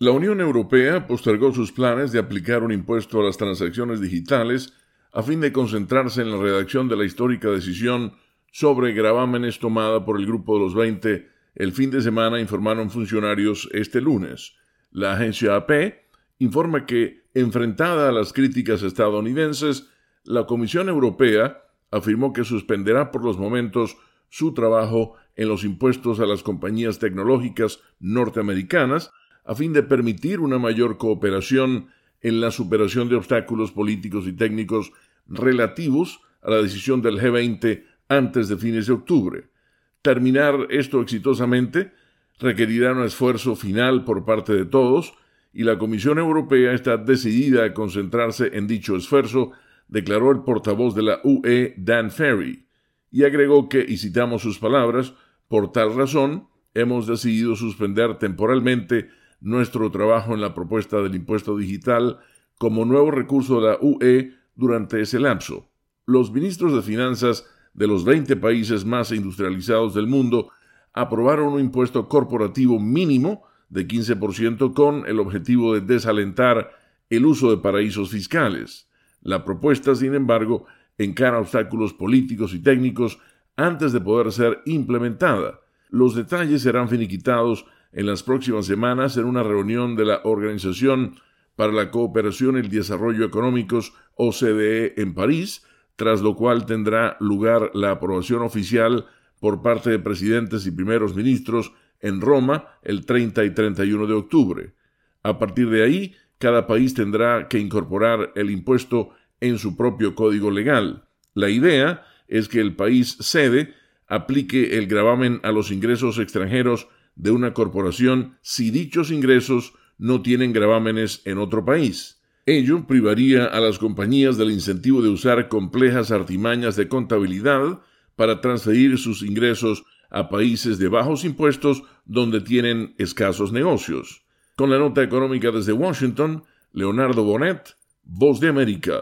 La Unión Europea postergó sus planes de aplicar un impuesto a las transacciones digitales a fin de concentrarse en la redacción de la histórica decisión sobre gravámenes tomada por el Grupo de los 20 el fin de semana, informaron funcionarios este lunes. La agencia AP informa que, enfrentada a las críticas estadounidenses, la Comisión Europea afirmó que suspenderá por los momentos su trabajo en los impuestos a las compañías tecnológicas norteamericanas a fin de permitir una mayor cooperación en la superación de obstáculos políticos y técnicos relativos a la decisión del G20 antes de fines de octubre. Terminar esto exitosamente requerirá un esfuerzo final por parte de todos y la Comisión Europea está decidida a concentrarse en dicho esfuerzo, declaró el portavoz de la UE, Dan Ferry, y agregó que, y citamos sus palabras, por tal razón, hemos decidido suspender temporalmente nuestro trabajo en la propuesta del impuesto digital como nuevo recurso de la UE durante ese lapso. Los ministros de Finanzas de los 20 países más industrializados del mundo aprobaron un impuesto corporativo mínimo de 15% con el objetivo de desalentar el uso de paraísos fiscales. La propuesta, sin embargo, encara obstáculos políticos y técnicos antes de poder ser implementada. Los detalles serán finiquitados en las próximas semanas en una reunión de la Organización para la Cooperación y el Desarrollo Económicos OCDE en París, tras lo cual tendrá lugar la aprobación oficial por parte de presidentes y primeros ministros en Roma el 30 y 31 de octubre. A partir de ahí, cada país tendrá que incorporar el impuesto en su propio código legal. La idea es que el país sede aplique el gravamen a los ingresos extranjeros de una corporación si dichos ingresos no tienen gravámenes en otro país. Ello privaría a las compañías del incentivo de usar complejas artimañas de contabilidad para transferir sus ingresos a países de bajos impuestos donde tienen escasos negocios. Con la nota económica desde Washington, Leonardo Bonet, Voz de América.